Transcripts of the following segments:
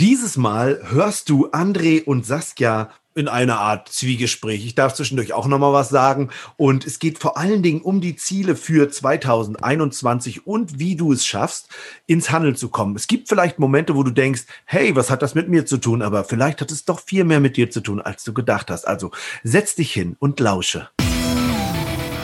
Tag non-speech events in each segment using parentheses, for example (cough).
Dieses Mal hörst du André und Saskia in einer Art Zwiegespräch. Ich darf zwischendurch auch noch mal was sagen. Und es geht vor allen Dingen um die Ziele für 2021 und wie du es schaffst, ins Handeln zu kommen. Es gibt vielleicht Momente, wo du denkst, hey, was hat das mit mir zu tun? Aber vielleicht hat es doch viel mehr mit dir zu tun, als du gedacht hast. Also setz dich hin und lausche.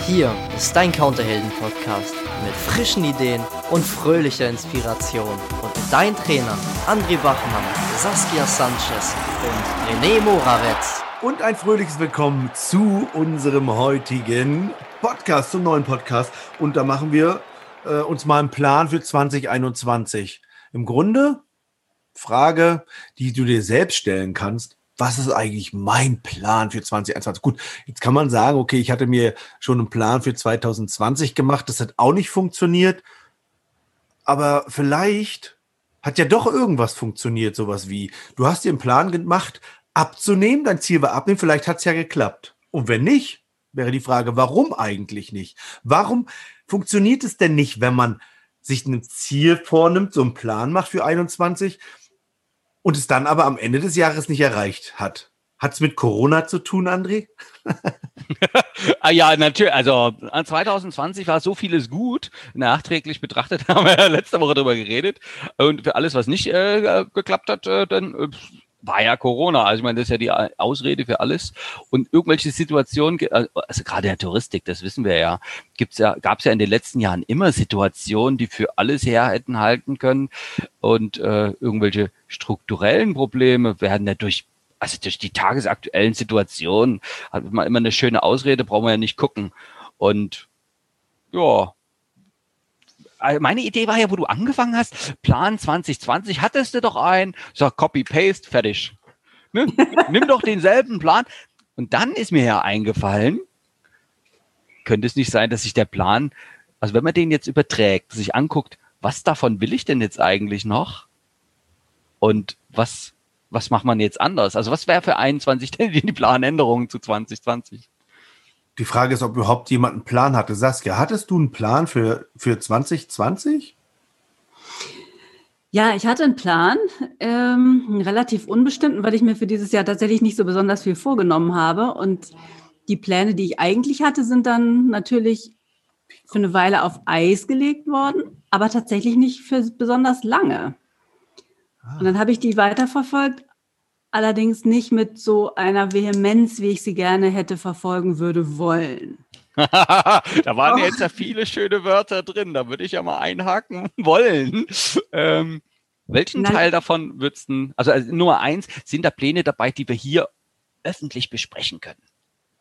Hier ist dein Counterhelden-Podcast mit frischen Ideen und fröhlicher Inspiration. Und dein Trainer André Bachmann, Saskia Sanchez und René Moravetz. Und ein fröhliches Willkommen zu unserem heutigen Podcast, zum neuen Podcast. Und da machen wir äh, uns mal einen Plan für 2021. Im Grunde Frage, die du dir selbst stellen kannst was ist eigentlich mein Plan für 2021? Gut, jetzt kann man sagen, okay, ich hatte mir schon einen Plan für 2020 gemacht, das hat auch nicht funktioniert. Aber vielleicht hat ja doch irgendwas funktioniert, sowas wie, du hast dir einen Plan gemacht, abzunehmen, dein Ziel war abnehmen, vielleicht hat es ja geklappt. Und wenn nicht, wäre die Frage, warum eigentlich nicht? Warum funktioniert es denn nicht, wenn man sich ein Ziel vornimmt, so einen Plan macht für 21? Und es dann aber am Ende des Jahres nicht erreicht hat. Hat es mit Corona zu tun, André? (laughs) ah ja, natürlich. Also 2020 war so vieles gut. Nachträglich betrachtet (laughs) haben wir ja letzte Woche darüber geredet. Und für alles, was nicht äh, geklappt hat, äh, dann äh, war ja Corona. Also ich meine, das ist ja die Ausrede für alles. Und irgendwelche Situationen, äh, also gerade in der Touristik, das wissen wir ja, gibt's ja, gab es ja in den letzten Jahren immer Situationen, die für alles her hätten halten können. Und äh, irgendwelche strukturellen Probleme werden ja durch also durch die tagesaktuellen Situationen hat man immer eine schöne Ausrede, brauchen wir ja nicht gucken. Und ja, also meine Idee war ja, wo du angefangen hast, Plan 2020, hattest du doch einen, sag Copy, Paste, fertig. Ne? (laughs) Nimm doch denselben Plan. Und dann ist mir ja eingefallen, könnte es nicht sein, dass sich der Plan, also wenn man den jetzt überträgt, sich anguckt, was davon will ich denn jetzt eigentlich noch? Und was, was macht man jetzt anders? Also was wäre für 21 (laughs) denn die Planänderungen zu 2020? Die Frage ist, ob überhaupt jemand einen Plan hatte. Saskia, hattest du einen Plan für, für 2020? Ja, ich hatte einen Plan, ähm, einen relativ unbestimmten, weil ich mir für dieses Jahr tatsächlich nicht so besonders viel vorgenommen habe. Und die Pläne, die ich eigentlich hatte, sind dann natürlich für eine Weile auf Eis gelegt worden, aber tatsächlich nicht für besonders lange. Und dann habe ich die weiterverfolgt, allerdings nicht mit so einer Vehemenz, wie ich sie gerne hätte verfolgen würde wollen. (laughs) da waren oh. jetzt ja viele schöne Wörter drin, da würde ich ja mal einhaken (laughs) wollen. Ähm, welchen Nein. Teil davon würdest du, also, also Nummer eins, sind da Pläne dabei, die wir hier öffentlich besprechen können?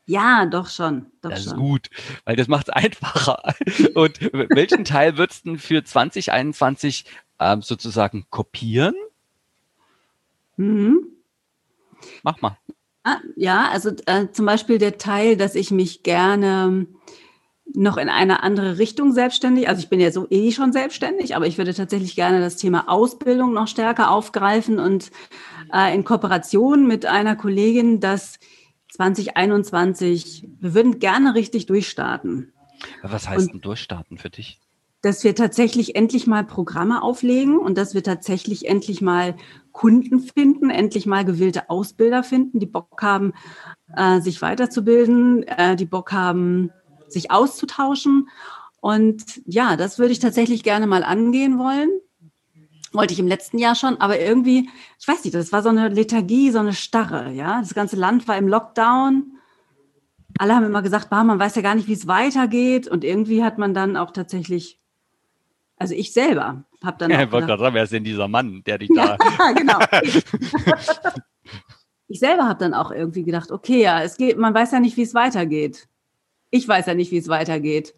Ja, doch schon. Doch das schon. ist gut, weil das macht es (laughs) einfacher. Und welchen Teil würdest du für 2021 ähm, sozusagen kopieren? Mhm. Mach mal. Ah, ja, also äh, zum Beispiel der Teil, dass ich mich gerne noch in eine andere Richtung selbstständig, also ich bin ja so eh schon selbstständig, aber ich würde tatsächlich gerne das Thema Ausbildung noch stärker aufgreifen und äh, in Kooperation mit einer Kollegin das 2021, wir würden gerne richtig durchstarten. Was heißt und, denn durchstarten für dich? Dass wir tatsächlich endlich mal Programme auflegen und dass wir tatsächlich endlich mal Kunden finden, endlich mal gewillte Ausbilder finden, die Bock haben, äh, sich weiterzubilden, äh, die Bock haben, sich auszutauschen. Und ja, das würde ich tatsächlich gerne mal angehen wollen. Wollte ich im letzten Jahr schon, aber irgendwie, ich weiß nicht, das war so eine Lethargie, so eine Starre, ja. Das ganze Land war im Lockdown. Alle haben immer gesagt, man weiß ja gar nicht, wie es weitergeht. Und irgendwie hat man dann auch tatsächlich also ich selber habe dann. Ja, ich wollte gerade sagen, wer ist denn dieser Mann, der dich (laughs) da. ja, (laughs) genau. (laughs) ich selber habe dann auch irgendwie gedacht, okay, ja, es geht, man weiß ja nicht, wie es weitergeht. Ich weiß ja nicht, wie es weitergeht.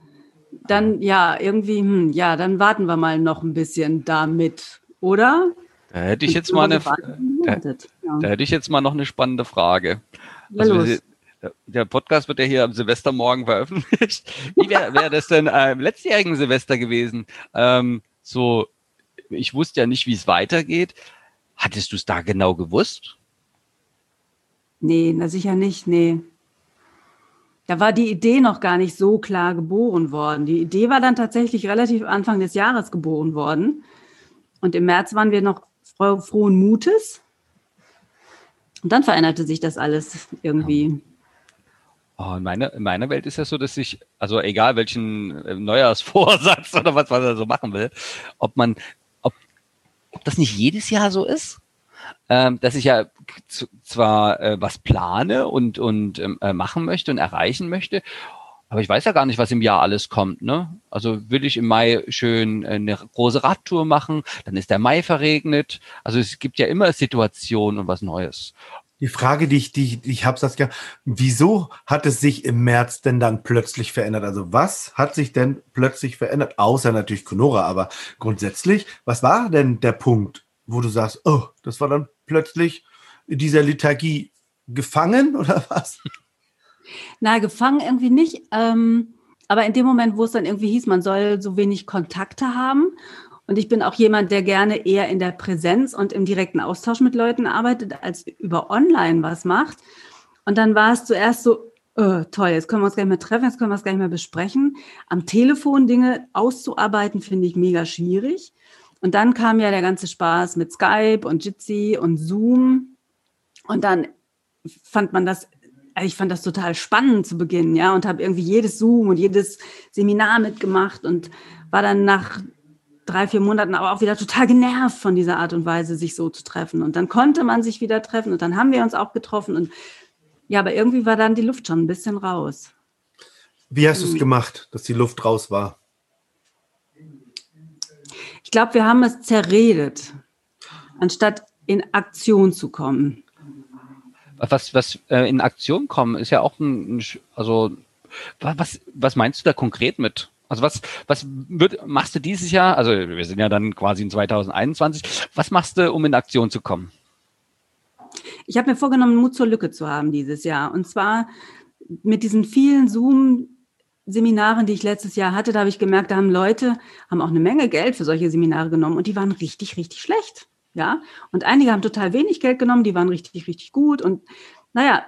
Dann, ja, irgendwie, hm, ja, dann warten wir mal noch ein bisschen damit, oder? Da hätte ich jetzt mal eine, da, ja. da, hätte ich jetzt mal noch eine spannende Frage. Also, wir, der Podcast wird ja hier am Silvestermorgen veröffentlicht. Wie wäre wär das denn äh, im letztjährigen Silvester gewesen? Ähm, so, ich wusste ja nicht, wie es weitergeht. Hattest du es da genau gewusst? Nee, na sicher nicht, nee. Da war die Idee noch gar nicht so klar geboren worden. Die Idee war dann tatsächlich relativ Anfang des Jahres geboren worden. Und im März waren wir noch frohen Mutes. Und dann veränderte sich das alles irgendwie. Oh, in, meiner, in meiner Welt ist ja so, dass ich, also egal welchen äh, Neujahrsvorsatz (laughs) oder was man da so machen will, ob man, ob, ob das nicht jedes Jahr so ist, ähm, dass ich ja zwar äh, was plane und, und ähm, äh, machen möchte und erreichen möchte, aber ich weiß ja gar nicht, was im Jahr alles kommt. Ne? Also will ich im Mai schön äh, eine große Radtour machen, dann ist der Mai verregnet. Also es gibt ja immer Situationen und was Neues. Die Frage, die ich, die, ich habe, Saskia, wieso hat es sich im März denn dann plötzlich verändert? Also was hat sich denn plötzlich verändert? Außer natürlich Conora, aber grundsätzlich, was war denn der Punkt, wo du sagst, oh, das war dann plötzlich in dieser Liturgie gefangen oder (laughs) was? Na, gefangen irgendwie nicht. Ähm, aber in dem Moment, wo es dann irgendwie hieß, man soll so wenig Kontakte haben und ich bin auch jemand, der gerne eher in der Präsenz und im direkten Austausch mit Leuten arbeitet, als über online was macht. Und dann war es zuerst so, oh, toll, jetzt können wir uns gar nicht mehr treffen, jetzt können wir es gar nicht mehr besprechen. Am Telefon Dinge auszuarbeiten, finde ich mega schwierig. Und dann kam ja der ganze Spaß mit Skype und Jitsi und Zoom. Und dann fand man das, ich fand das total spannend zu Beginn, ja, und habe irgendwie jedes Zoom und jedes Seminar mitgemacht und war dann nach drei, vier Monaten aber auch wieder total genervt von dieser Art und Weise, sich so zu treffen. Und dann konnte man sich wieder treffen und dann haben wir uns auch getroffen. Und ja, aber irgendwie war dann die Luft schon ein bisschen raus. Wie hast du es hm. gemacht, dass die Luft raus war? Ich glaube, wir haben es zerredet, anstatt in Aktion zu kommen. Was, was äh, in Aktion kommen, ist ja auch ein, also was, was meinst du da konkret mit? Also was, was wird, machst du dieses Jahr? Also wir sind ja dann quasi in 2021. Was machst du, um in Aktion zu kommen? Ich habe mir vorgenommen, Mut zur Lücke zu haben dieses Jahr. Und zwar mit diesen vielen Zoom-Seminaren, die ich letztes Jahr hatte, da habe ich gemerkt, da haben Leute, haben auch eine Menge Geld für solche Seminare genommen und die waren richtig, richtig schlecht. Ja. Und einige haben total wenig Geld genommen, die waren richtig, richtig gut. Und naja,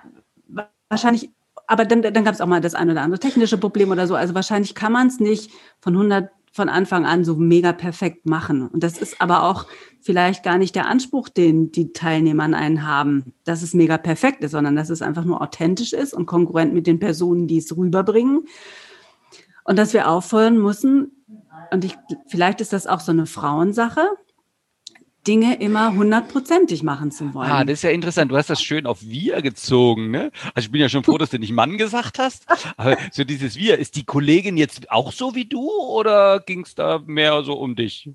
wahrscheinlich aber dann, dann gab es auch mal das ein oder andere technische Problem oder so. Also wahrscheinlich kann man es nicht von 100 von Anfang an so mega perfekt machen. Und das ist aber auch vielleicht gar nicht der Anspruch, den die Teilnehmer an einen haben, dass es mega perfekt ist, sondern dass es einfach nur authentisch ist und konkurrent mit den Personen, die es rüberbringen. Und dass wir aufhören müssen, und ich, vielleicht ist das auch so eine Frauensache, Dinge immer hundertprozentig machen zu wollen. Ah, das ist ja interessant. Du hast das schön auf wir gezogen, ne? Also ich bin ja schon froh, dass du nicht Mann gesagt hast. Aber so dieses wir, ist die Kollegin jetzt auch so wie du oder ging es da mehr so um dich?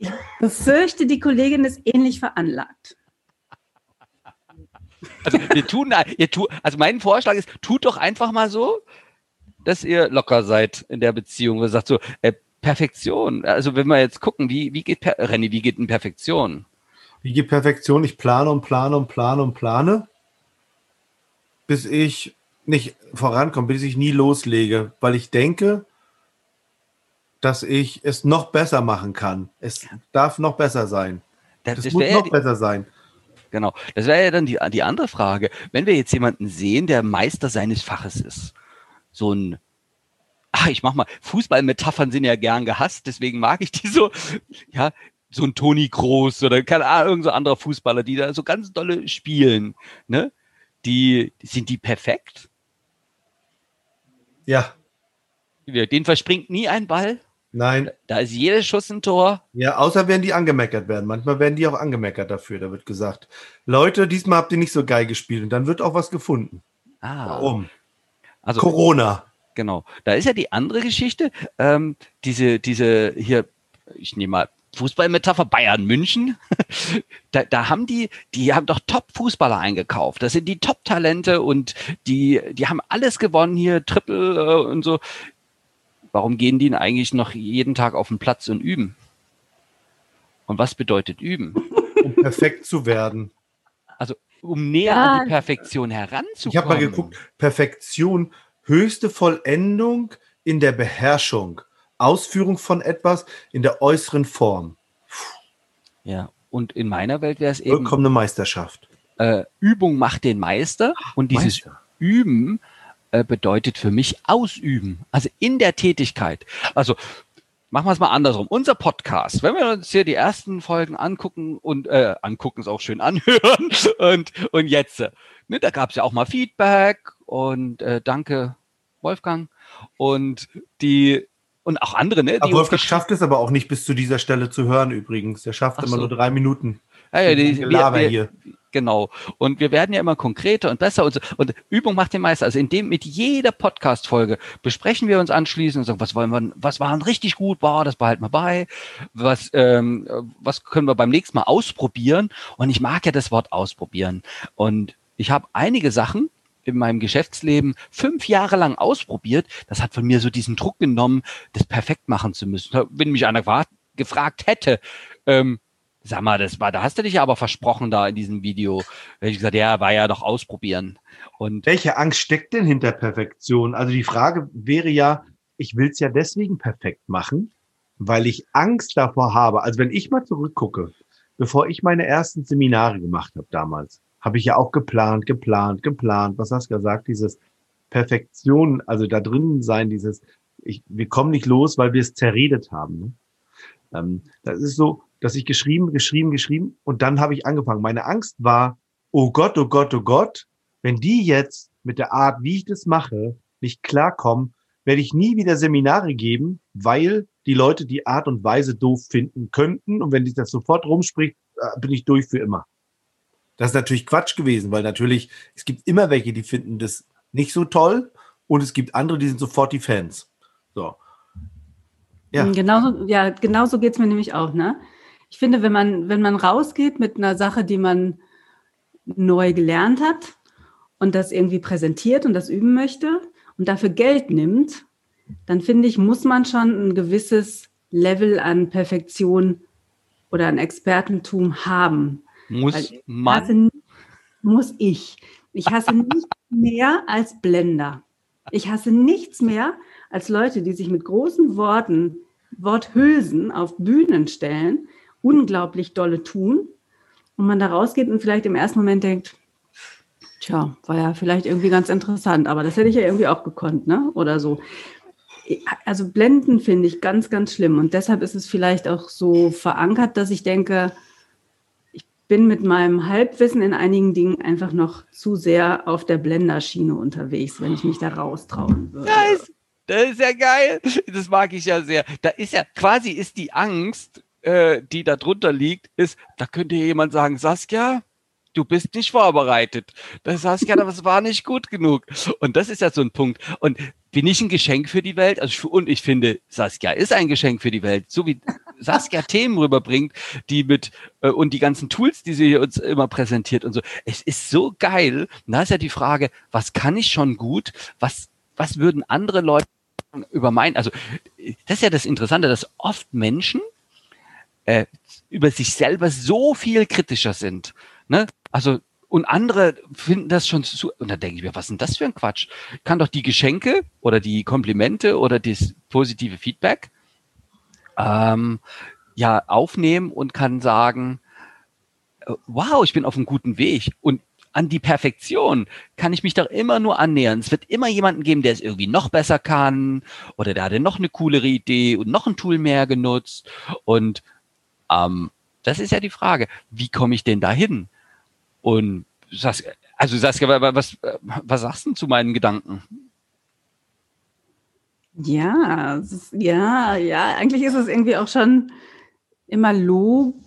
Ich befürchte, die Kollegin ist ähnlich veranlagt. Also wir tun, ihr tu, also mein Vorschlag ist, tut doch einfach mal so, dass ihr locker seid in der Beziehung. Ihr sagt so, äh, Perfektion? Also wenn wir jetzt gucken, wie, wie geht per Renny, wie geht denn Perfektion? Wie geht Perfektion? Ich plane und plane und plane und plane, bis ich nicht vorankomme, bis ich nie loslege, weil ich denke, dass ich es noch besser machen kann. Es darf noch besser sein. Das, das, das muss noch die, besser sein. Genau. Das wäre ja dann die, die andere Frage. Wenn wir jetzt jemanden sehen, der Meister seines Faches ist, so ein ach, ich mach mal, Fußballmetaphern sind ja gern gehasst, deswegen mag ich die so, ja, so ein Toni Groß oder keine Ahnung, irgend so anderer Fußballer, die da so ganz dolle spielen, ne? Die, sind die perfekt? Ja. Den verspringt nie ein Ball? Nein. Da ist jedes Schuss ein Tor. Ja, außer wenn die angemeckert werden. Manchmal werden die auch angemeckert dafür. Da wird gesagt, Leute, diesmal habt ihr nicht so geil gespielt. Und dann wird auch was gefunden. Ah. Warum? Also, Corona. Genau. Da ist ja die andere Geschichte, ähm, diese, diese hier, ich nehme mal Fußballmetapher Bayern München. (laughs) da, da haben die, die haben doch Top-Fußballer eingekauft. Das sind die Top-Talente und die, die haben alles gewonnen hier, Triple äh, und so. Warum gehen die denn eigentlich noch jeden Tag auf den Platz und üben? Und was bedeutet üben? Um perfekt zu werden. Also um näher ja. an die Perfektion heranzukommen. Ich habe mal geguckt, Perfektion höchste Vollendung in der Beherrschung, Ausführung von etwas in der äußeren Form. Ja, und in meiner Welt wäre es eben. Vollkommene Meisterschaft. Äh, Übung macht den Meister und dieses Meister. Üben äh, bedeutet für mich ausüben, also in der Tätigkeit. Also machen wir es mal andersrum. Unser Podcast, wenn wir uns hier die ersten Folgen angucken und äh, angucken ist auch schön anhören (laughs) und, und jetzt, ne, da gab es ja auch mal Feedback und äh, danke Wolfgang und die und auch andere, ne? Die Wolfgang schafft es aber auch nicht bis zu dieser Stelle zu hören übrigens. Er schafft Ach immer so. nur drei Minuten. Ja, ja, die, wir, wir, hier. Genau. Und wir werden ja immer konkreter und besser und, so. und Übung macht den Meister. Also indem mit jeder Podcast-Folge besprechen wir uns anschließend und sagen, was wollen wir, was war richtig gut, war, das behalten wir bei, was, ähm, was können wir beim nächsten Mal ausprobieren. Und ich mag ja das Wort ausprobieren. Und ich habe einige Sachen, in meinem Geschäftsleben fünf Jahre lang ausprobiert. Das hat von mir so diesen Druck genommen, das perfekt machen zu müssen. Wenn mich einer gefragt hätte, ähm, sag mal, das war, da hast du dich ja aber versprochen da in diesem Video. Hätte ich gesagt, ja, war ja doch ausprobieren. Und welche Angst steckt denn hinter Perfektion? Also die Frage wäre ja, ich will es ja deswegen perfekt machen, weil ich Angst davor habe. Also wenn ich mal zurückgucke, bevor ich meine ersten Seminare gemacht habe damals, habe ich ja auch geplant, geplant, geplant. Was hast du gesagt? Dieses Perfektion, also da drinnen sein, dieses, ich, wir kommen nicht los, weil wir es zerredet haben. Ne? Ähm, das ist so, dass ich geschrieben, geschrieben, geschrieben und dann habe ich angefangen. Meine Angst war, oh Gott, oh Gott, oh Gott, wenn die jetzt mit der Art, wie ich das mache, nicht klarkommen, werde ich nie wieder Seminare geben, weil die Leute die Art und Weise doof finden könnten. Und wenn sich das sofort rumspricht, äh, bin ich durch für immer. Das ist natürlich Quatsch gewesen, weil natürlich, es gibt immer welche, die finden das nicht so toll und es gibt andere, die sind sofort die Fans. So. Ja. Genauso, ja, genauso geht es mir nämlich auch, ne? Ich finde, wenn man, wenn man rausgeht mit einer Sache, die man neu gelernt hat und das irgendwie präsentiert und das üben möchte und dafür Geld nimmt, dann finde ich, muss man schon ein gewisses Level an Perfektion oder an Expertentum haben. Muss man? Hasse, muss ich. Ich hasse nichts mehr als Blender. Ich hasse nichts mehr als Leute, die sich mit großen Worten, Worthülsen auf Bühnen stellen, unglaublich dolle tun und man da rausgeht und vielleicht im ersten Moment denkt, tja, war ja vielleicht irgendwie ganz interessant, aber das hätte ich ja irgendwie auch gekonnt, ne? Oder so. Also Blenden finde ich ganz, ganz schlimm und deshalb ist es vielleicht auch so verankert, dass ich denke, bin mit meinem Halbwissen in einigen Dingen einfach noch zu sehr auf der Blenderschiene unterwegs, wenn ich mich da raustrauen würde. Das, das ist ja geil. Das mag ich ja sehr. Da ist ja quasi ist die Angst, äh, die da drunter liegt, ist, da könnte jemand sagen, Saskia, du bist nicht vorbereitet. Das Saskia, das war nicht gut genug. Und das ist ja so ein Punkt. Und bin ich ein Geschenk für die Welt? Also, und ich finde, Saskia ist ein Geschenk für die Welt. So wie Saskia (laughs) Themen rüberbringt, die mit, äh, und die ganzen Tools, die sie uns immer präsentiert und so. Es ist so geil. Und da ist ja die Frage, was kann ich schon gut? Was, was würden andere Leute über mein, also, das ist ja das Interessante, dass oft Menschen, äh, über sich selber so viel kritischer sind. Ne? Also und andere finden das schon zu. Und dann denke ich mir, was ist denn das für ein Quatsch? kann doch die Geschenke oder die Komplimente oder das positive Feedback ähm, ja aufnehmen und kann sagen, äh, wow, ich bin auf einem guten Weg. Und an die Perfektion kann ich mich doch immer nur annähern. Es wird immer jemanden geben, der es irgendwie noch besser kann oder der hatte noch eine coolere Idee und noch ein Tool mehr genutzt. Und ähm, das ist ja die Frage, wie komme ich denn dahin? Und Saskia, also Saskia, was, was sagst du zu meinen Gedanken? Ja, ist, ja, ja, eigentlich ist es irgendwie auch schon immer logisch.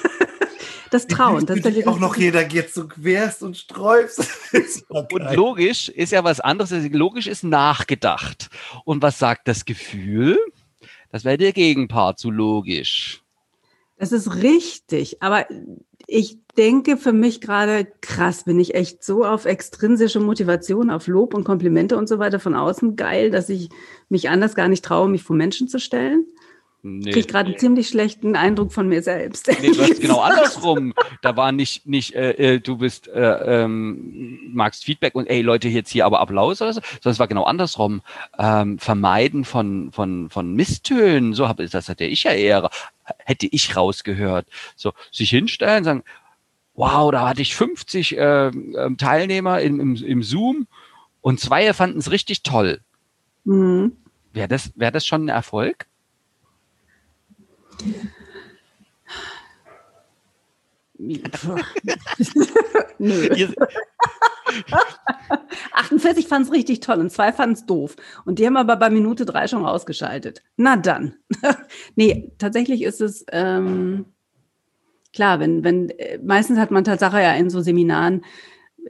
(laughs) das Trauen. Das ist auch noch jeder geht so querst und sträubst. (laughs) und logisch ist ja was anderes. Logisch ist nachgedacht. Und was sagt das Gefühl? Das wäre der Gegenpart zu logisch. Das ist richtig, aber ich denke für mich gerade, krass, bin ich echt so auf extrinsische Motivation, auf Lob und Komplimente und so weiter von außen geil, dass ich mich anders gar nicht traue, mich vor Menschen zu stellen. Nee, Kriege gerade einen ziemlich schlechten Eindruck von mir selbst. Nee, du hast genau andersrum. Da war nicht, nicht äh, äh, du bist, äh, ähm, magst Feedback und ey Leute, jetzt hier aber Applaus oder so, sondern es war genau andersrum. Ähm, Vermeiden von, von, von Misstönen, so habe das hatte ich ja eher, hätte ich rausgehört. So, sich hinstellen, sagen, wow, da hatte ich 50 äh, ähm, Teilnehmer im, im, im Zoom und zwei fanden es richtig toll. Mhm Wäre das, wär das schon ein Erfolg? Nö. 48 fanden es richtig toll und zwei fanden es doof. Und die haben aber bei Minute drei schon ausgeschaltet. Na dann. (laughs) nee, tatsächlich ist es ähm, klar, wenn, wenn, äh, meistens hat man Tatsache ja in so Seminaren,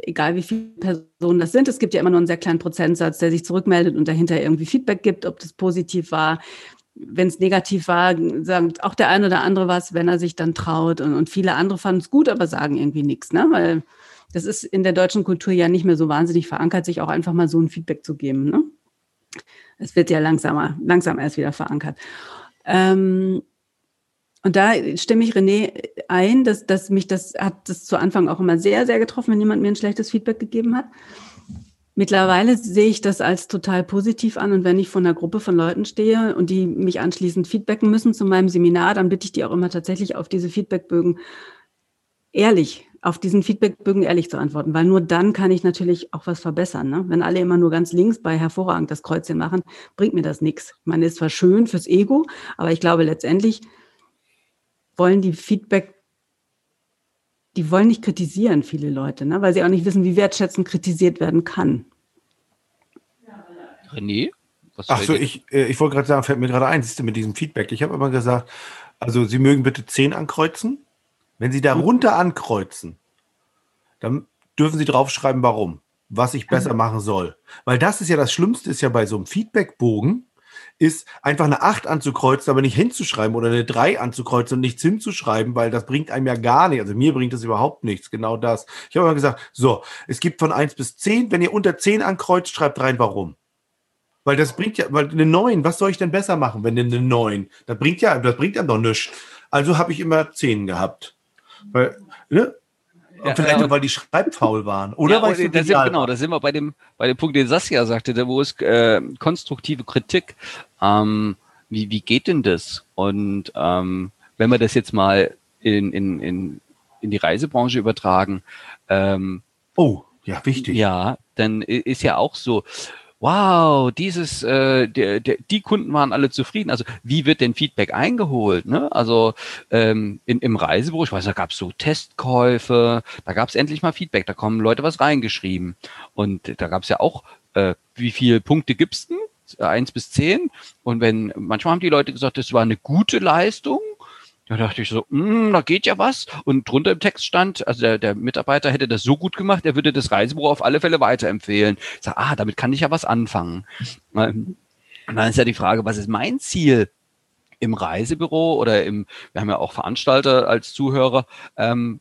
egal wie viele Personen das sind, es gibt ja immer nur einen sehr kleinen Prozentsatz, der sich zurückmeldet und dahinter irgendwie Feedback gibt, ob das positiv war. Wenn es negativ war, sagt auch der eine oder andere was, wenn er sich dann traut. Und, und viele andere fanden es gut, aber sagen irgendwie nichts, ne? Weil das ist in der deutschen Kultur ja nicht mehr so wahnsinnig verankert, sich auch einfach mal so ein Feedback zu geben. Ne? Es wird ja langsamer, langsam erst wieder verankert. Ähm, und da stimme ich René ein, dass, dass mich das hat das zu Anfang auch immer sehr, sehr getroffen, wenn jemand mir ein schlechtes Feedback gegeben hat. Mittlerweile sehe ich das als total positiv an und wenn ich vor einer Gruppe von Leuten stehe und die mich anschließend feedbacken müssen zu meinem Seminar, dann bitte ich die auch immer tatsächlich auf diese Feedbackbögen ehrlich auf diesen Feedbackbögen ehrlich zu antworten, weil nur dann kann ich natürlich auch was verbessern. Ne? Wenn alle immer nur ganz links bei hervorragend das Kreuzchen machen, bringt mir das nichts. Ich meine, ist zwar schön fürs Ego, aber ich glaube letztendlich wollen die Feedback, die wollen nicht kritisieren, viele Leute, ne? weil sie auch nicht wissen, wie wertschätzend kritisiert werden kann. René? Ach so, ich, äh, ich wollte gerade sagen, fällt mir gerade ein, siehst du, mit diesem Feedback. Ich habe immer gesagt, also Sie mögen bitte 10 ankreuzen wenn Sie darunter ankreuzen, dann dürfen Sie draufschreiben, warum, was ich besser machen soll. Weil das ist ja das Schlimmste, ist ja bei so einem Feedbackbogen, ist einfach eine 8 anzukreuzen, aber nicht hinzuschreiben oder eine 3 anzukreuzen und nichts hinzuschreiben, weil das bringt einem ja gar nichts. Also mir bringt das überhaupt nichts, genau das. Ich habe immer gesagt, so, es gibt von 1 bis 10, wenn ihr unter 10 ankreuzt, schreibt rein, warum. Weil das bringt ja, weil eine 9, was soll ich denn besser machen, wenn eine 9? Das bringt ja, das bringt ja doch nichts. Also habe ich immer 10 gehabt. Weil, ne? Ja, vielleicht ja, auch, weil die schreibfaul waren. Oder ja, weil ich das sind, Genau, da sind wir bei dem, bei dem Punkt, den Saskia sagte, wo es äh, konstruktive Kritik. Ähm, wie, wie geht denn das? Und ähm, wenn wir das jetzt mal in, in, in, in die Reisebranche übertragen. Ähm, oh, ja, wichtig. Ja, dann ist ja auch so, wow, dieses, äh, der, der, die Kunden waren alle zufrieden. Also wie wird denn Feedback eingeholt? Ne? Also ähm, in, im Reisebüro, ich weiß, da gab es so Testkäufe, da gab es endlich mal Feedback, da kommen Leute was reingeschrieben. Und da gab es ja auch, äh, wie viele Punkte gibt's denn? Eins bis zehn. Und wenn, manchmal haben die Leute gesagt, das war eine gute Leistung. Da dachte ich so, mm, da geht ja was. Und drunter im Text stand, also der, der Mitarbeiter hätte das so gut gemacht, er würde das Reisebüro auf alle Fälle weiterempfehlen. Ich sage, ah, damit kann ich ja was anfangen. Und dann ist ja die Frage, was ist mein Ziel im Reisebüro oder im, wir haben ja auch Veranstalter als Zuhörer, ähm,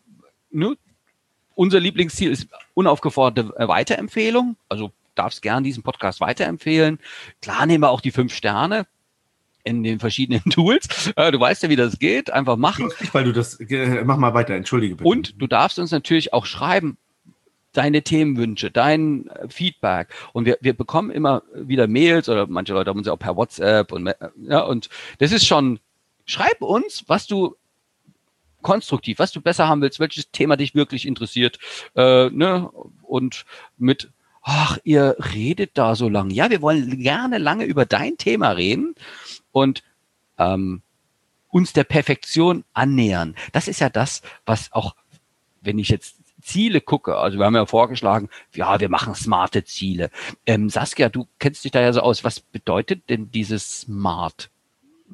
ne, unser Lieblingsziel ist unaufgeforderte Weiterempfehlung. Also darfst gern diesen Podcast weiterempfehlen. Klar nehmen wir auch die fünf Sterne in den verschiedenen (laughs) Tools. Äh, du weißt ja, wie das geht. Einfach machen. Nicht, weil du das, äh, mach mal weiter, entschuldige bitte. Und du darfst uns natürlich auch schreiben, deine Themenwünsche, dein äh, Feedback. Und wir, wir bekommen immer wieder Mails oder manche Leute haben uns ja auch per WhatsApp und, ja, und das ist schon, schreib uns, was du konstruktiv, was du besser haben willst, welches Thema dich wirklich interessiert, äh, ne? und mit ach, ihr redet da so lange. Ja, wir wollen gerne lange über dein Thema reden und ähm, uns der Perfektion annähern. Das ist ja das, was auch, wenn ich jetzt Ziele gucke, also wir haben ja vorgeschlagen, ja, wir machen smarte Ziele. Ähm, Saskia, du kennst dich da ja so aus. Was bedeutet denn dieses Smart?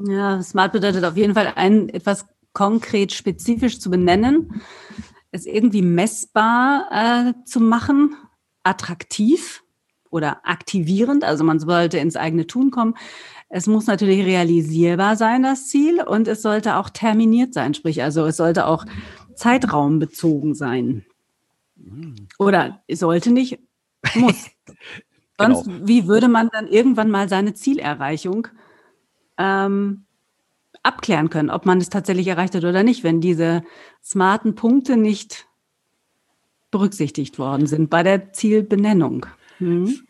Ja, Smart bedeutet auf jeden Fall ein etwas konkret spezifisch zu benennen, es irgendwie messbar äh, zu machen, attraktiv oder aktivierend. Also man sollte ins eigene Tun kommen. Es muss natürlich realisierbar sein, das Ziel, und es sollte auch terminiert sein, sprich, also es sollte auch zeitraumbezogen sein. Oder es sollte nicht, (laughs) muss. Sonst, genau. wie würde man dann irgendwann mal seine Zielerreichung ähm, abklären können, ob man es tatsächlich erreicht hat oder nicht, wenn diese smarten Punkte nicht berücksichtigt worden sind bei der Zielbenennung. Hm?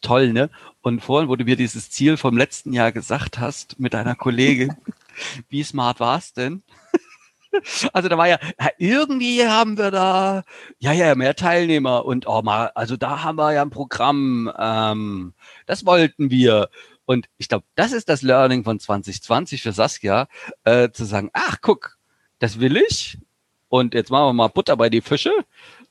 Toll, ne? Und vorhin, wo du mir dieses Ziel vom letzten Jahr gesagt hast mit deiner Kollegin, (laughs) wie smart war es denn? (laughs) Also da war ja, irgendwie haben wir da, ja, ja, mehr Teilnehmer und oh mal, also da haben wir ja ein Programm, ähm, das wollten wir. Und ich glaube, das ist das Learning von 2020 für Saskia, äh, zu sagen, ach guck, das will ich. Und jetzt machen wir mal Butter bei die Fische.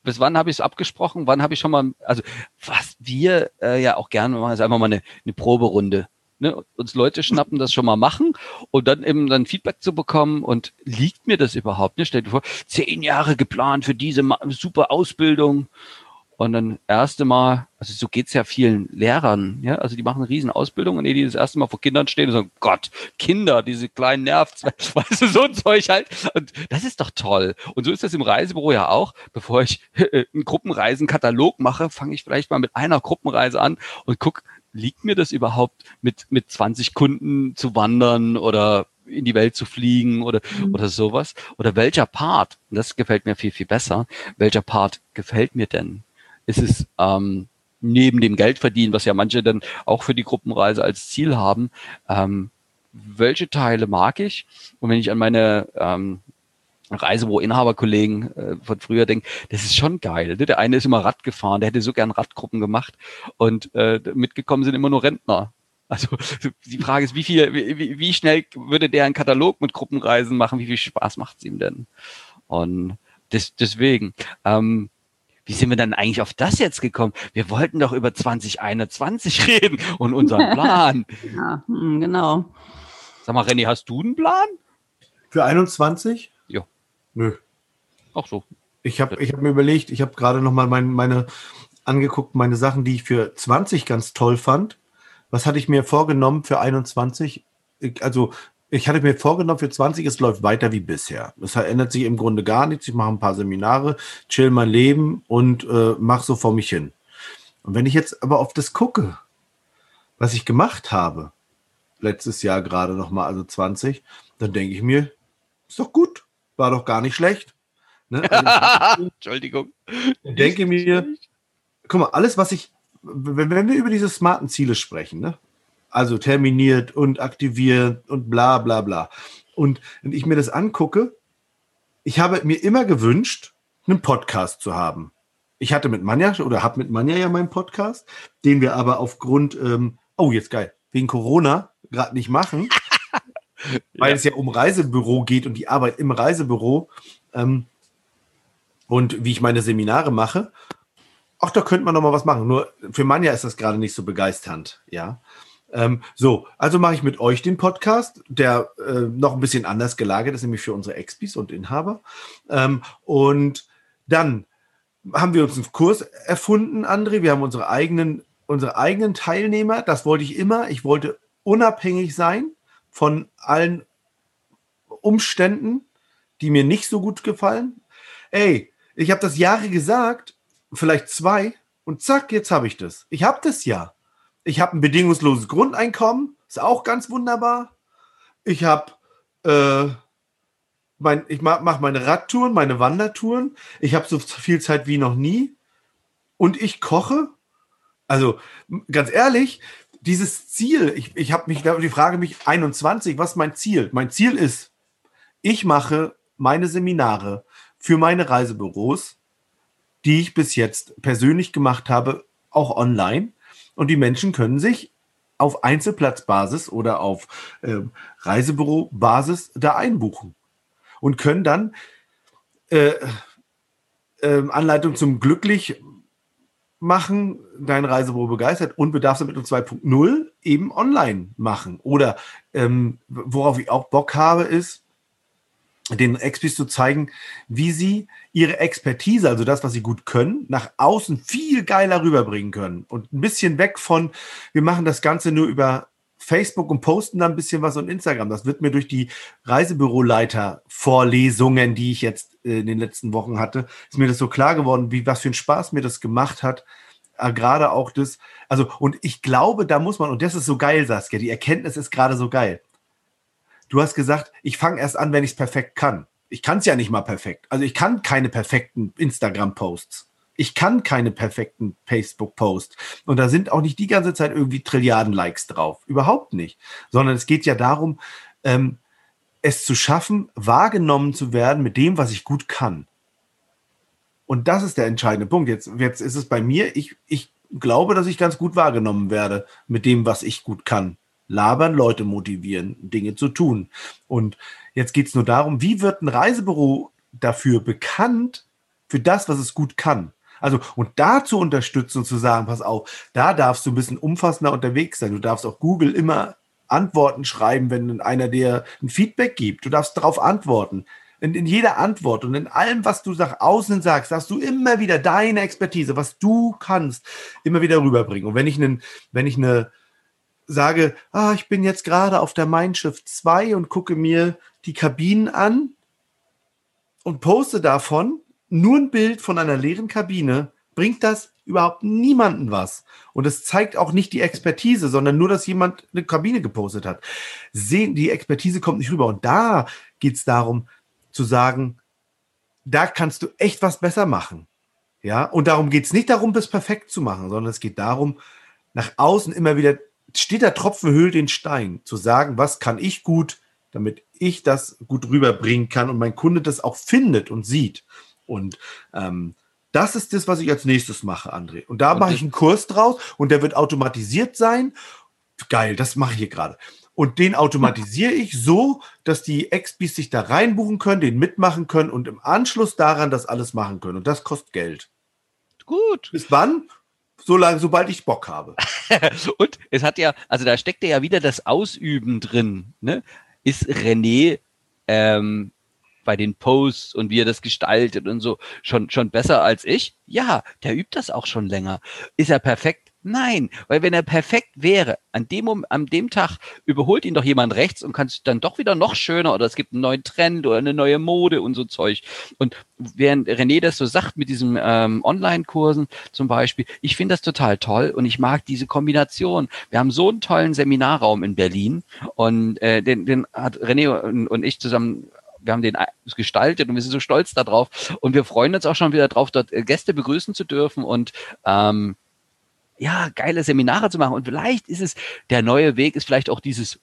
Bis wann habe ich es abgesprochen? Wann habe ich schon mal, also was wir äh, ja auch gerne machen, ist einfach mal eine, eine Proberunde ne, uns Leute schnappen, das schon mal machen und dann eben dann Feedback zu bekommen und liegt mir das überhaupt nicht? Stell dir vor, zehn Jahre geplant für diese super Ausbildung und dann erste Mal, also so geht's ja vielen Lehrern, ja, also die machen eine riesen Ausbildung und die das erste Mal vor Kindern stehen und sagen, Gott, Kinder, diese kleinen Nervs, (laughs) weißt du, so ein Zeug halt. Und das ist doch toll. Und so ist das im Reisebüro ja auch. Bevor ich (laughs) äh, einen Gruppenreisenkatalog mache, fange ich vielleicht mal mit einer Gruppenreise an und guck, liegt mir das überhaupt, mit, mit 20 Kunden zu wandern oder in die Welt zu fliegen oder, mhm. oder sowas? Oder welcher Part, das gefällt mir viel, viel besser, welcher Part gefällt mir denn? Ist es ähm, neben dem Geldverdienen, was ja manche dann auch für die Gruppenreise als Ziel haben, ähm, welche Teile mag ich? Und wenn ich an meine ähm, Reisebüro-Inhaberkollegen äh, von früher denken, das ist schon geil. Ne? Der eine ist immer Rad gefahren, der hätte so gern Radgruppen gemacht und äh, mitgekommen sind immer nur Rentner. Also die Frage ist, wie viel, wie, wie schnell würde der einen Katalog mit Gruppenreisen machen? Wie viel Spaß macht es ihm denn? Und des, deswegen, ähm, wie sind wir dann eigentlich auf das jetzt gekommen? Wir wollten doch über 2021 (laughs) reden und unseren (laughs) Plan. ja, hm, genau. Sag mal, René, hast du einen Plan? Für 21? Nö. Ach so. Ich habe ich hab mir überlegt, ich habe gerade noch mal mein, meine angeguckt, meine Sachen, die ich für 20 ganz toll fand. Was hatte ich mir vorgenommen für 21? Ich, also ich hatte mir vorgenommen für 20, es läuft weiter wie bisher. Es ändert sich im Grunde gar nichts. Ich mache ein paar Seminare, chill mein Leben und äh, mache so vor mich hin. Und wenn ich jetzt aber auf das gucke, was ich gemacht habe, letztes Jahr gerade noch mal, also 20, dann denke ich mir, ist doch gut war doch gar nicht schlecht. Ne? Also, (laughs) Entschuldigung. Ich denke mir, guck mal, alles, was ich, wenn, wenn wir über diese smarten Ziele sprechen, ne? Also terminiert und aktiviert und bla bla bla, und wenn ich mir das angucke, ich habe mir immer gewünscht, einen Podcast zu haben. Ich hatte mit Manja oder habe mit Manja ja meinen Podcast, den wir aber aufgrund, ähm, oh jetzt geil, wegen Corona gerade nicht machen. (laughs) weil ja. es ja um Reisebüro geht und die Arbeit im Reisebüro ähm, und wie ich meine Seminare mache. Ach, da könnte man noch mal was machen. Nur für Manja ist das gerade nicht so begeisternd, ja. Ähm, so, also mache ich mit euch den Podcast, der äh, noch ein bisschen anders gelagert ist, nämlich für unsere Expis und Inhaber. Ähm, und dann haben wir uns einen Kurs erfunden, André. Wir haben unsere eigenen, unsere eigenen Teilnehmer. Das wollte ich immer. Ich wollte unabhängig sein von allen Umständen, die mir nicht so gut gefallen. Ey, ich habe das Jahre gesagt, vielleicht zwei, und zack, jetzt habe ich das. Ich habe das ja. Ich habe ein bedingungsloses Grundeinkommen, ist auch ganz wunderbar. Ich habe, äh, mein, ich mache meine Radtouren, meine Wandertouren. Ich habe so viel Zeit wie noch nie. Und ich koche. Also ganz ehrlich, dieses Ziel, ich, ich habe mich, die Frage mich 21, was mein Ziel? Mein Ziel ist, ich mache meine Seminare für meine Reisebüros, die ich bis jetzt persönlich gemacht habe, auch online. Und die Menschen können sich auf Einzelplatzbasis oder auf äh, Reisebürobasis da einbuchen und können dann äh, äh, Anleitung zum glücklich machen, dein Reisebüro begeistert und Bedarfsermittlung 2.0 eben online machen. Oder ähm, worauf ich auch Bock habe, ist, den Expis zu zeigen, wie sie ihre Expertise, also das, was sie gut können, nach außen viel geiler rüberbringen können. Und ein bisschen weg von, wir machen das Ganze nur über Facebook und posten da ein bisschen was und Instagram. Das wird mir durch die Reisebüroleiter-Vorlesungen, die ich jetzt äh, in den letzten Wochen hatte, ist mir das so klar geworden, wie was für ein Spaß mir das gemacht hat. Äh, gerade auch das, also, und ich glaube, da muss man, und das ist so geil, Saskia, die Erkenntnis ist gerade so geil. Du hast gesagt, ich fange erst an, wenn ich es perfekt kann. Ich kann es ja nicht mal perfekt. Also ich kann keine perfekten Instagram-Posts ich kann keine perfekten Facebook-Posts. Und da sind auch nicht die ganze Zeit irgendwie Trilliarden Likes drauf. Überhaupt nicht. Sondern es geht ja darum, ähm, es zu schaffen, wahrgenommen zu werden mit dem, was ich gut kann. Und das ist der entscheidende Punkt. Jetzt, jetzt ist es bei mir, ich, ich glaube, dass ich ganz gut wahrgenommen werde mit dem, was ich gut kann. Labern, Leute motivieren, Dinge zu tun. Und jetzt geht es nur darum, wie wird ein Reisebüro dafür bekannt, für das, was es gut kann. Also, und da zu unterstützen und zu sagen, pass auf, da darfst du ein bisschen umfassender unterwegs sein. Du darfst auch Google immer Antworten schreiben, wenn einer dir ein Feedback gibt. Du darfst darauf antworten. In, in jeder Antwort und in allem, was du nach außen sagst, darfst du immer wieder deine Expertise, was du kannst, immer wieder rüberbringen. Und wenn ich, einen, wenn ich eine sage, ah, ich bin jetzt gerade auf der Mein Schiff 2 und gucke mir die Kabinen an und poste davon nur ein Bild von einer leeren Kabine, bringt das überhaupt niemanden was. Und es zeigt auch nicht die Expertise, sondern nur, dass jemand eine Kabine gepostet hat. Sehen, die Expertise kommt nicht rüber. Und da geht es darum zu sagen, da kannst du echt was besser machen. Ja, und darum geht es nicht darum, das perfekt zu machen, sondern es geht darum, nach außen immer wieder, steht der Tropfen höhlt den Stein, zu sagen, was kann ich gut, damit ich das gut rüberbringen kann und mein Kunde das auch findet und sieht. Und ähm, das ist das, was ich als nächstes mache, André. Und da mache ich einen Kurs draus und der wird automatisiert sein. Geil, das mache ich hier gerade. Und den automatisiere ich so, dass die Expis sich da reinbuchen können, den mitmachen können und im Anschluss daran das alles machen können. Und das kostet Geld. Gut. Bis wann? So lange, sobald ich Bock habe. (laughs) und es hat ja, also da steckt ja wieder das Ausüben drin. Ne? Ist René ähm, bei den Posts und wie er das gestaltet und so schon, schon besser als ich? Ja, der übt das auch schon länger. Ist er perfekt? Nein, weil wenn er perfekt wäre, an dem, an dem Tag überholt ihn doch jemand rechts und kann es dann doch wieder noch schöner oder es gibt einen neuen Trend oder eine neue Mode und so Zeug. Und während René das so sagt mit diesen ähm, Online-Kursen zum Beispiel, ich finde das total toll und ich mag diese Kombination. Wir haben so einen tollen Seminarraum in Berlin und äh, den, den hat René und, und ich zusammen wir haben den gestaltet und wir sind so stolz darauf. Und wir freuen uns auch schon wieder drauf, dort äh, Gäste begrüßen zu dürfen und ähm, ja, geile Seminare zu machen. Und vielleicht ist es, der neue Weg ist vielleicht auch dieses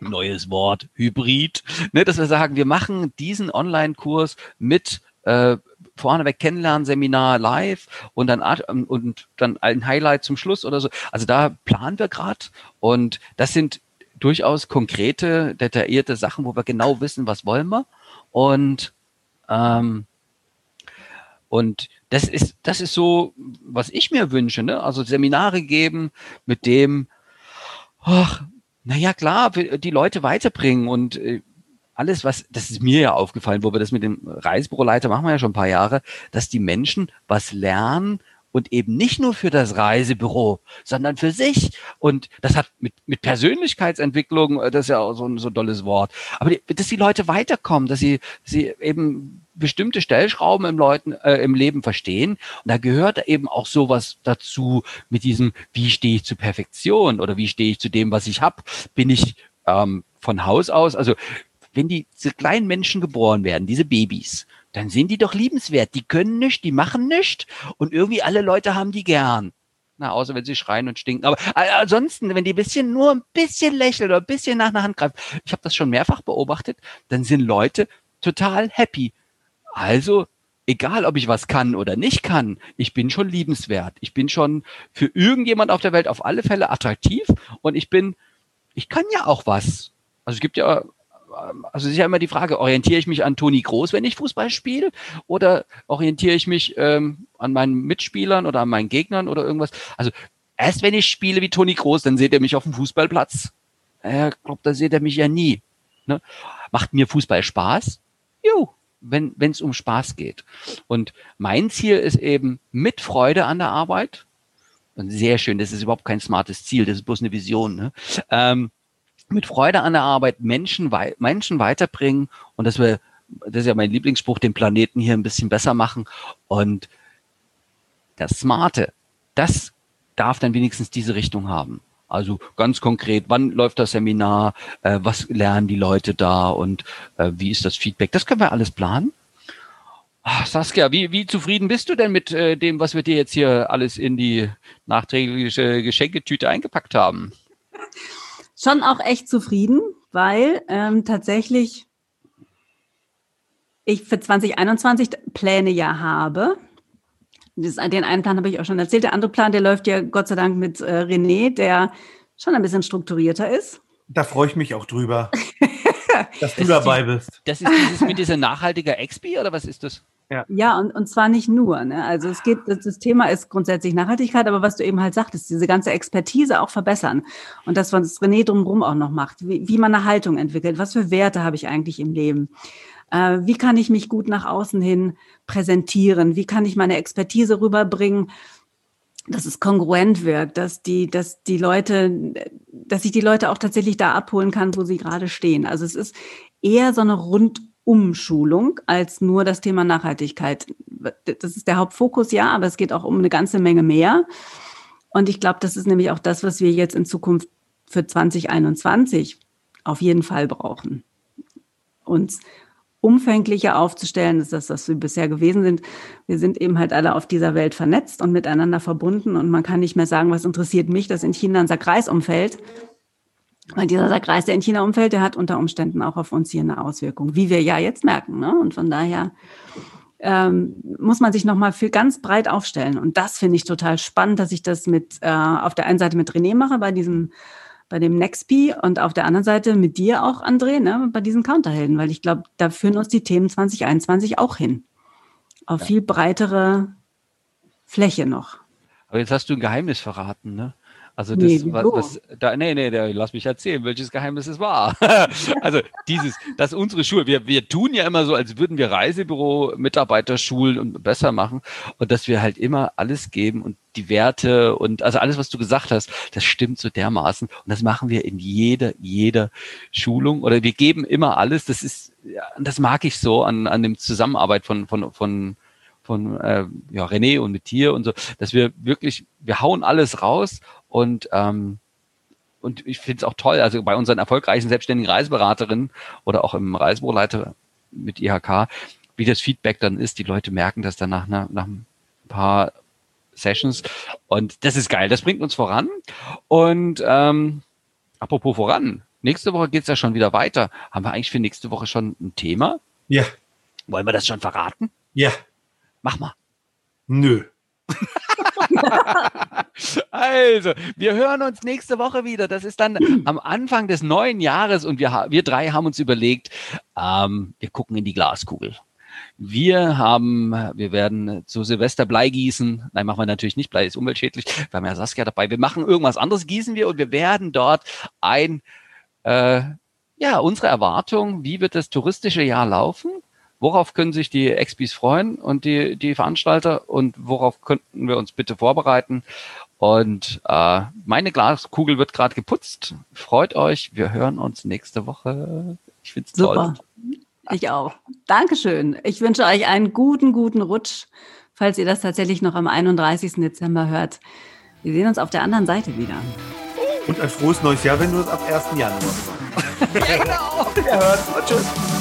neues Wort, Hybrid, ne, dass wir sagen, wir machen diesen Online-Kurs mit äh, vorneweg Kennenlernseminar live und dann und dann ein Highlight zum Schluss oder so. Also da planen wir gerade und das sind durchaus konkrete, detaillierte Sachen, wo wir genau wissen, was wollen wir. Und, ähm, und das ist, das ist so, was ich mir wünsche, ne? Also Seminare geben, mit dem, ach, naja, klar, die Leute weiterbringen und äh, alles, was, das ist mir ja aufgefallen, wo wir das mit dem Reisebüroleiter machen wir ja schon ein paar Jahre, dass die Menschen was lernen, und eben nicht nur für das Reisebüro, sondern für sich. Und das hat mit, mit Persönlichkeitsentwicklung, äh, das ist ja auch so ein so ein tolles Wort. Aber die, dass die Leute weiterkommen, dass sie, sie eben bestimmte Stellschrauben im Leuten äh, im Leben verstehen. Und da gehört eben auch sowas dazu mit diesem, wie stehe ich zu Perfektion oder wie stehe ich zu dem, was ich habe? Bin ich ähm, von Haus aus, also wenn die, diese kleinen Menschen geboren werden, diese Babys, dann sind die doch liebenswert. Die können nicht, die machen nicht und irgendwie alle Leute haben die gern. Na, außer wenn sie schreien und stinken. Aber äh, ansonsten, wenn die bisschen nur ein bisschen lächeln oder ein bisschen nach einer Hand greifen, ich habe das schon mehrfach beobachtet, dann sind Leute total happy. Also, egal ob ich was kann oder nicht kann, ich bin schon liebenswert. Ich bin schon für irgendjemand auf der Welt auf alle Fälle attraktiv und ich bin, ich kann ja auch was. Also es gibt ja also es ist ja immer die Frage, orientiere ich mich an Toni Groß, wenn ich Fußball spiele, oder orientiere ich mich ähm, an meinen Mitspielern oder an meinen Gegnern oder irgendwas? Also erst wenn ich spiele wie Toni Groß, dann seht ihr mich auf dem Fußballplatz. Ich glaube, da seht ihr mich ja nie. Ne? Macht mir Fußball Spaß? Jo, wenn es um Spaß geht. Und mein Ziel ist eben mit Freude an der Arbeit. Und sehr schön, das ist überhaupt kein smartes Ziel, das ist bloß eine Vision. Ne? Ähm, mit Freude an der Arbeit Menschen, wei Menschen weiterbringen und dass wir, das ist ja mein Lieblingsspruch, den Planeten hier ein bisschen besser machen. Und das Smarte, das darf dann wenigstens diese Richtung haben. Also ganz konkret, wann läuft das Seminar, äh, was lernen die Leute da und äh, wie ist das Feedback? Das können wir alles planen. Ach, Saskia, wie, wie zufrieden bist du denn mit äh, dem, was wir dir jetzt hier alles in die nachträgliche Geschenketüte eingepackt haben? Schon auch echt zufrieden, weil ähm, tatsächlich ich für 2021 Pläne ja habe. Das, den einen Plan habe ich auch schon erzählt. Der andere Plan, der läuft ja Gott sei Dank mit äh, René, der schon ein bisschen strukturierter ist. Da freue ich mich auch drüber, (laughs) dass du dabei die, bist. Das ist dieses mit dieser nachhaltiger Expi oder was ist das? Ja, ja und, und zwar nicht nur. Ne? Also es geht, das Thema ist grundsätzlich Nachhaltigkeit, aber was du eben halt sagtest, diese ganze Expertise auch verbessern. Und das, was René drumherum auch noch macht, wie, wie man eine Haltung entwickelt, was für Werte habe ich eigentlich im Leben. Äh, wie kann ich mich gut nach außen hin präsentieren? Wie kann ich meine Expertise rüberbringen? dass es kongruent wirkt, dass die, dass die Leute, dass ich die Leute auch tatsächlich da abholen kann, wo sie gerade stehen. Also es ist eher so eine Rundumschulung als nur das Thema Nachhaltigkeit. Das ist der Hauptfokus, ja, aber es geht auch um eine ganze Menge mehr. Und ich glaube, das ist nämlich auch das, was wir jetzt in Zukunft für 2021 auf jeden Fall brauchen. Uns umfänglicher aufzustellen, ist das, was wir bisher gewesen sind. Wir sind eben halt alle auf dieser Welt vernetzt und miteinander verbunden und man kann nicht mehr sagen, was interessiert mich, dass in China ein Sackreis umfällt. Weil dieser Sackreis, der in China umfällt, der hat unter Umständen auch auf uns hier eine Auswirkung, wie wir ja jetzt merken. Ne? Und von daher ähm, muss man sich nochmal viel ganz breit aufstellen. Und das finde ich total spannend, dass ich das mit äh, auf der einen Seite mit René mache, bei diesem bei dem Nextp und auf der anderen Seite mit dir auch, André, ne, bei diesen Counterhelden, weil ich glaube, da führen uns die Themen 2021 auch hin. Auf ja. viel breitere Fläche noch. Aber jetzt hast du ein Geheimnis verraten, ne? Also das, nee, was, was, da, nee, nee, nee, lass mich erzählen, welches Geheimnis es war. (laughs) also dieses, dass unsere Schule, wir, wir tun ja immer so, als würden wir Reisebüro, Mitarbeiter schulen und besser machen und dass wir halt immer alles geben und die Werte und also alles, was du gesagt hast, das stimmt so dermaßen und das machen wir in jeder, jeder Schulung oder wir geben immer alles. Das ist, ja, das mag ich so an, an dem Zusammenarbeit von, von, von, von äh, ja, René und mit dir und so, dass wir wirklich, wir hauen alles raus und ähm, und ich finde es auch toll, also bei unseren erfolgreichen selbstständigen Reiseberaterinnen oder auch im Reisebüroleiter mit IHK, wie das Feedback dann ist. Die Leute merken das dann nach, nach, nach ein paar Sessions und das ist geil. Das bringt uns voran. Und ähm, apropos voran, nächste Woche geht's ja schon wieder weiter. Haben wir eigentlich für nächste Woche schon ein Thema? Ja. Wollen wir das schon verraten? Ja. Mach mal. Nö. (laughs) also, wir hören uns nächste Woche wieder. Das ist dann (clears throat) am Anfang des neuen Jahres und wir, wir drei haben uns überlegt, ähm, wir gucken in die Glaskugel. Wir haben, wir werden zu Silvester Blei gießen. Nein, machen wir natürlich nicht. Blei ist umweltschädlich. Wir haben ja Saskia dabei. Wir machen irgendwas anderes, gießen wir und wir werden dort ein, äh, ja, unsere Erwartung, wie wird das touristische Jahr laufen? Worauf können sich die Expis freuen und die, die Veranstalter und worauf könnten wir uns bitte vorbereiten? Und äh, meine Glaskugel wird gerade geputzt. Freut euch, wir hören uns nächste Woche. Ich finde es toll. Ich auch. Dankeschön. Ich wünsche euch einen guten, guten Rutsch, falls ihr das tatsächlich noch am 31. Dezember hört. Wir sehen uns auf der anderen Seite wieder. Und ein frohes neues Jahr, wenn du es ab 1. Januar (laughs) machst. genau. Wir hören uns. Tschüss. Tschüss.